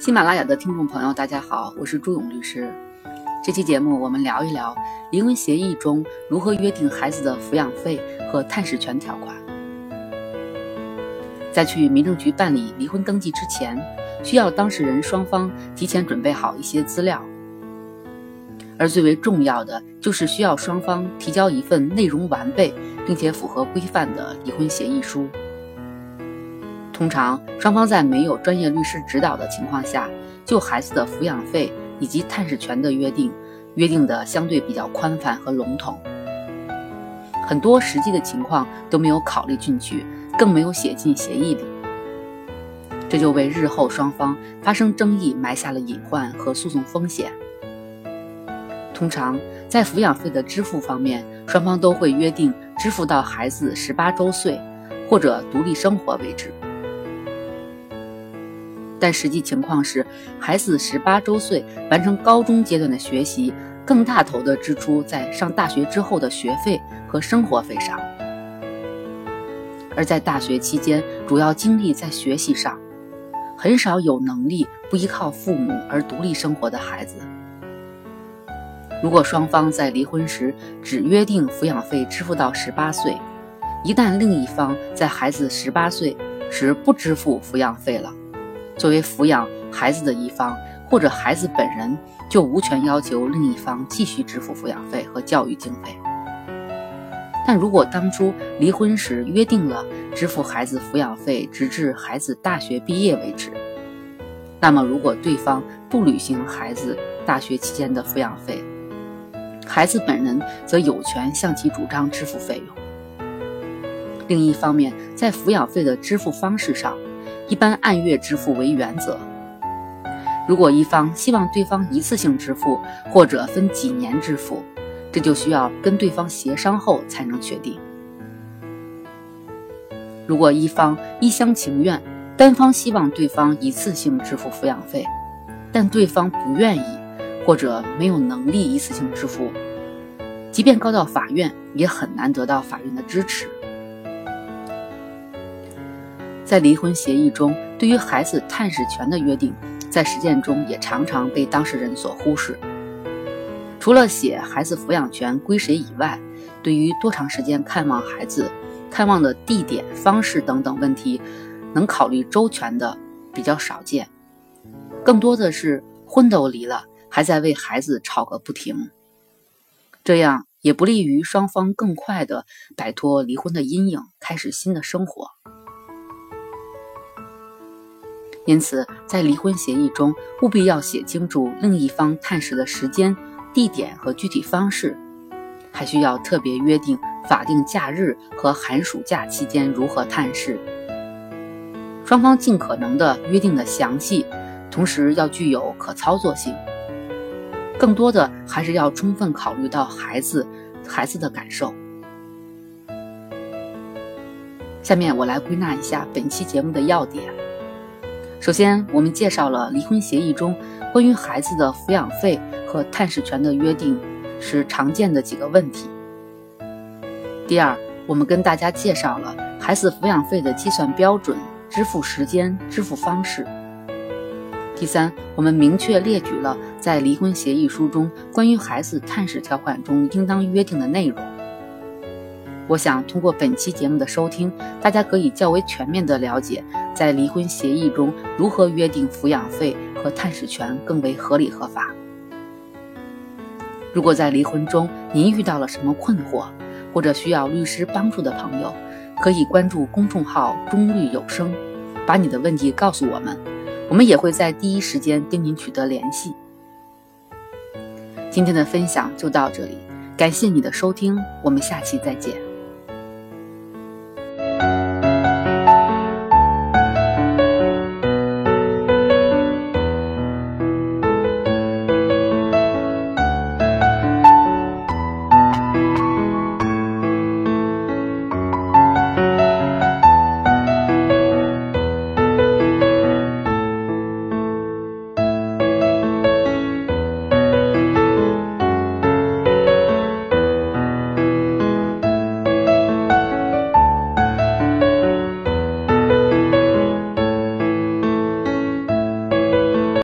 喜马拉雅的听众朋友，大家好，我是朱勇律师。这期节目我们聊一聊离婚协议中如何约定孩子的抚养费和探视权条款。在去民政局办理离婚登记之前，需要当事人双方提前准备好一些资料，而最为重要的就是需要双方提交一份内容完备并且符合规范的离婚协议书。通常，双方在没有专业律师指导的情况下，就孩子的抚养费以及探视权的约定，约定的相对比较宽泛和笼统，很多实际的情况都没有考虑进去，更没有写进协议里，这就为日后双方发生争议埋下了隐患和诉讼风险。通常，在抚养费的支付方面，双方都会约定支付到孩子十八周岁或者独立生活为止。但实际情况是，孩子十八周岁完成高中阶段的学习，更大头的支出在上大学之后的学费和生活费上；而在大学期间，主要精力在学习上，很少有能力不依靠父母而独立生活的孩子。如果双方在离婚时只约定抚养费支付到十八岁，一旦另一方在孩子十八岁时不支付抚养费了，作为抚养孩子的一方，或者孩子本人就无权要求另一方继续支付抚养费和教育经费。但如果当初离婚时约定了支付孩子抚养费，直至孩子大学毕业为止，那么如果对方不履行孩子大学期间的抚养费，孩子本人则有权向其主张支付费用。另一方面，在抚养费的支付方式上，一般按月支付为原则。如果一方希望对方一次性支付或者分几年支付，这就需要跟对方协商后才能确定。如果一方一厢情愿，单方希望对方一次性支付抚养费，但对方不愿意或者没有能力一次性支付，即便告到法院，也很难得到法院的支持。在离婚协议中，对于孩子探视权的约定，在实践中也常常被当事人所忽视。除了写孩子抚养权归谁以外，对于多长时间看望孩子、看望的地点、方式等等问题，能考虑周全的比较少见。更多的是婚都离了，还在为孩子吵个不停，这样也不利于双方更快地摆脱离婚的阴影，开始新的生活。因此，在离婚协议中，务必要写清楚另一方探视的时间、地点和具体方式，还需要特别约定法定假日和寒暑假期间如何探视。双方尽可能的约定的详细，同时要具有可操作性。更多的还是要充分考虑到孩子、孩子的感受。下面我来归纳一下本期节目的要点。首先，我们介绍了离婚协议中关于孩子的抚养费和探视权的约定时常见的几个问题。第二，我们跟大家介绍了孩子抚养费的计算标准、支付时间、支付方式。第三，我们明确列举了在离婚协议书中关于孩子探视条款中应当约定的内容。我想通过本期节目的收听，大家可以较为全面的了解，在离婚协议中如何约定抚养费和探视权更为合理合法。如果在离婚中您遇到了什么困惑，或者需要律师帮助的朋友，可以关注公众号“中律有声”，把你的问题告诉我们，我们也会在第一时间跟您取得联系。今天的分享就到这里，感谢你的收听，我们下期再见。